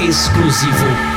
Exclusivo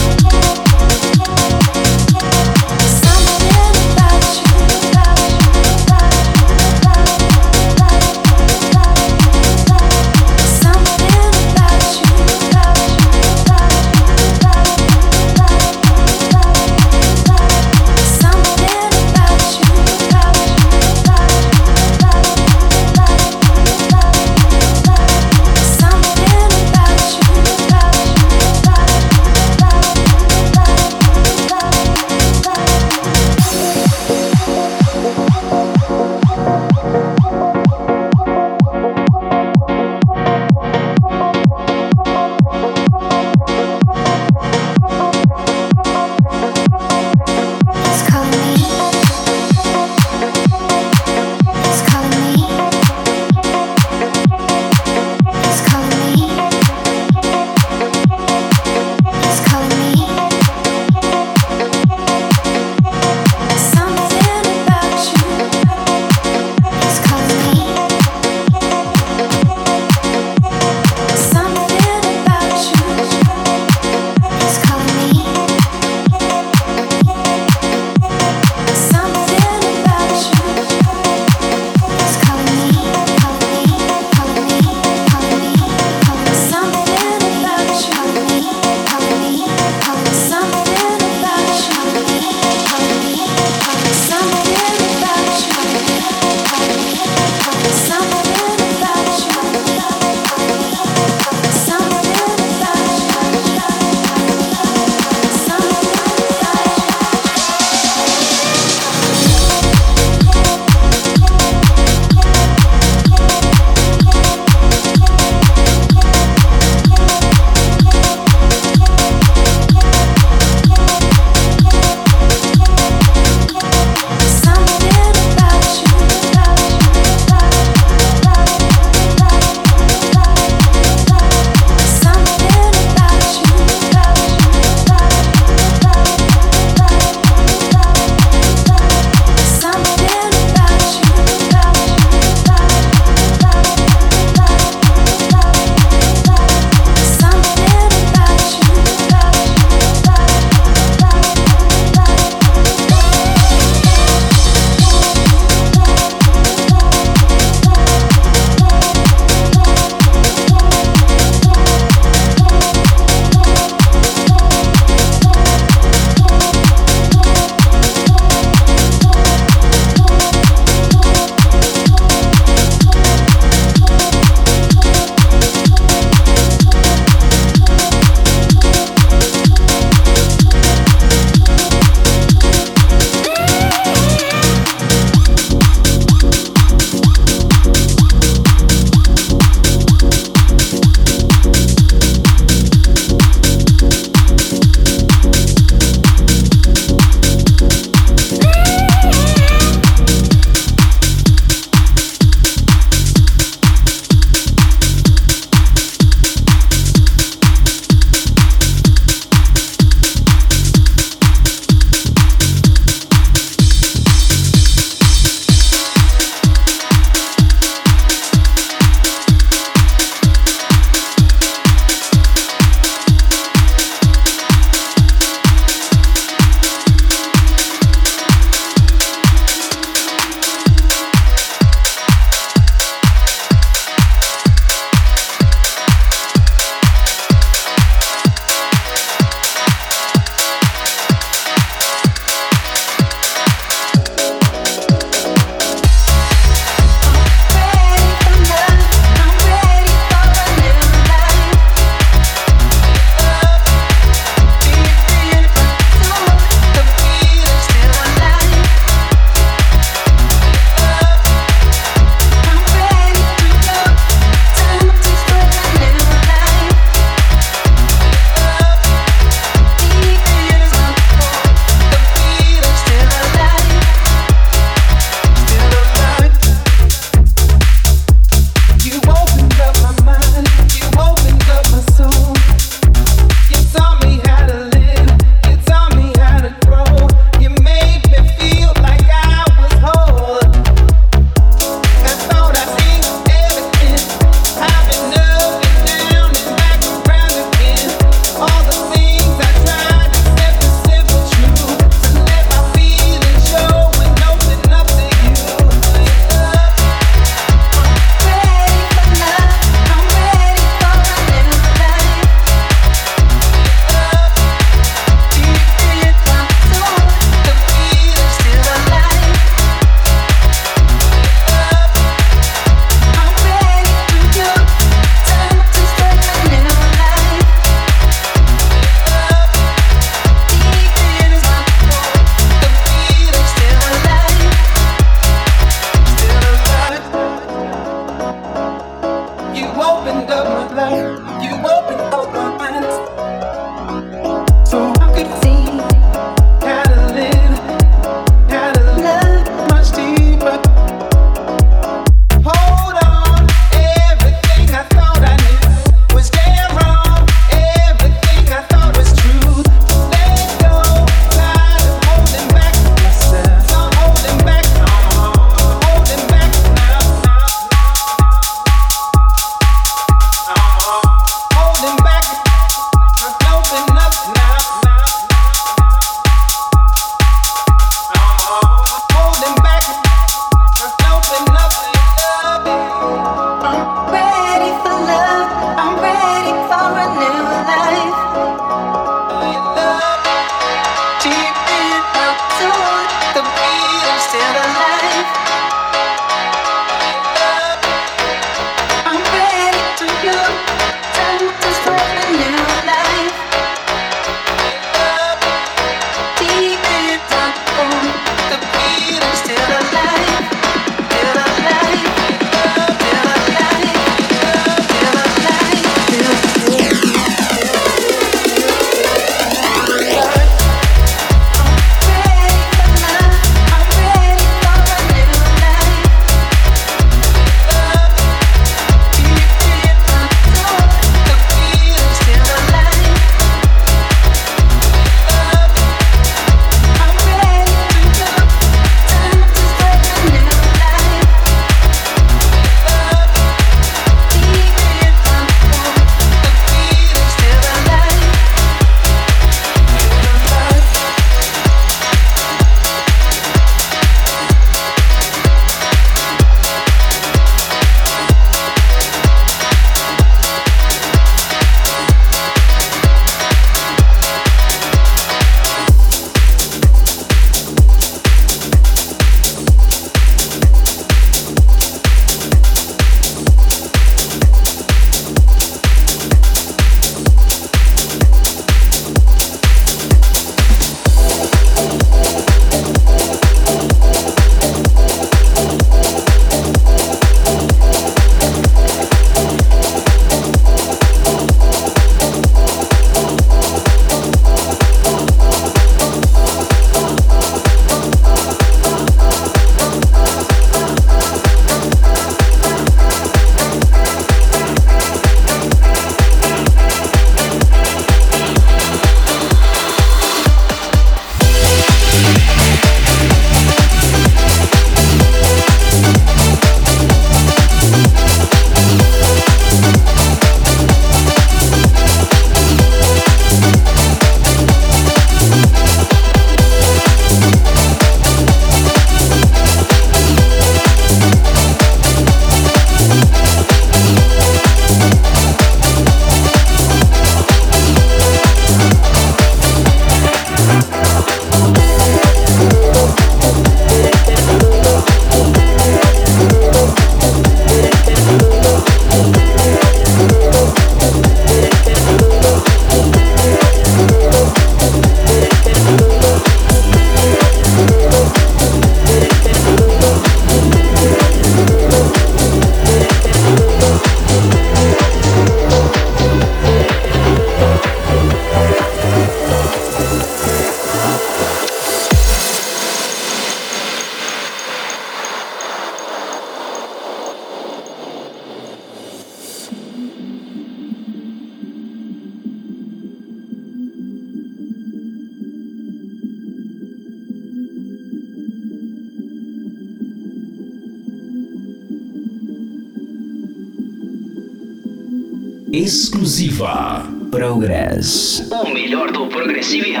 Progress. O melhor do Progressive House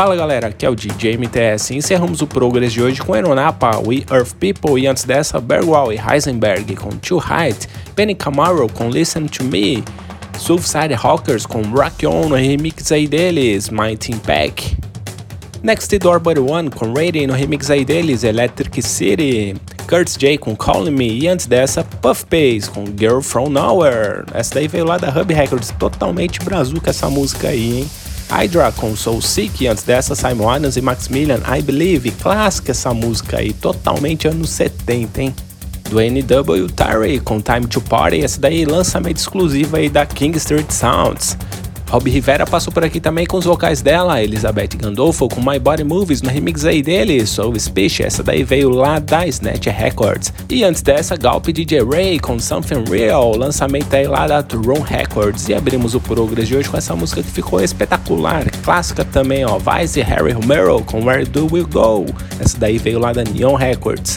Fala galera, aqui é o DJ MTS. Encerramos o Progress de hoje com Aeronapa, We Earth People e antes dessa Bergwall e Heisenberg com Too Height, Penny Camaro com Listen to Me, Suicide Hawkers com Rock On, no remix aí deles, My Team Pack. Next Door But One com Rating no remix aí deles, Electric City. Curtis J com Calling Me e antes dessa Puff Bass com Girl From Nowhere. Essa daí veio lá da Hub Records, totalmente brazuca essa música aí, hein? Hydra com Soul Sick e antes dessa Simon Adams e Maximilian I Believe, clássica essa música aí, totalmente anos 70, hein? Do NW Tyree com Time to Party, essa daí lançamento exclusivo aí da King Street Sounds. Rob Rivera passou por aqui também com os vocais dela, Elizabeth Gandolfo com My Body Movies no remix aí dele, Soul Speech, essa daí veio lá da Snatch Records. E antes dessa, Galp DJ Ray com Something Real, lançamento aí lá da Tron Records. E abrimos o Progress de hoje com essa música que ficou espetacular, clássica também, ó, Vice Harry Romero com Where Do We Go, essa daí veio lá da Neon Records.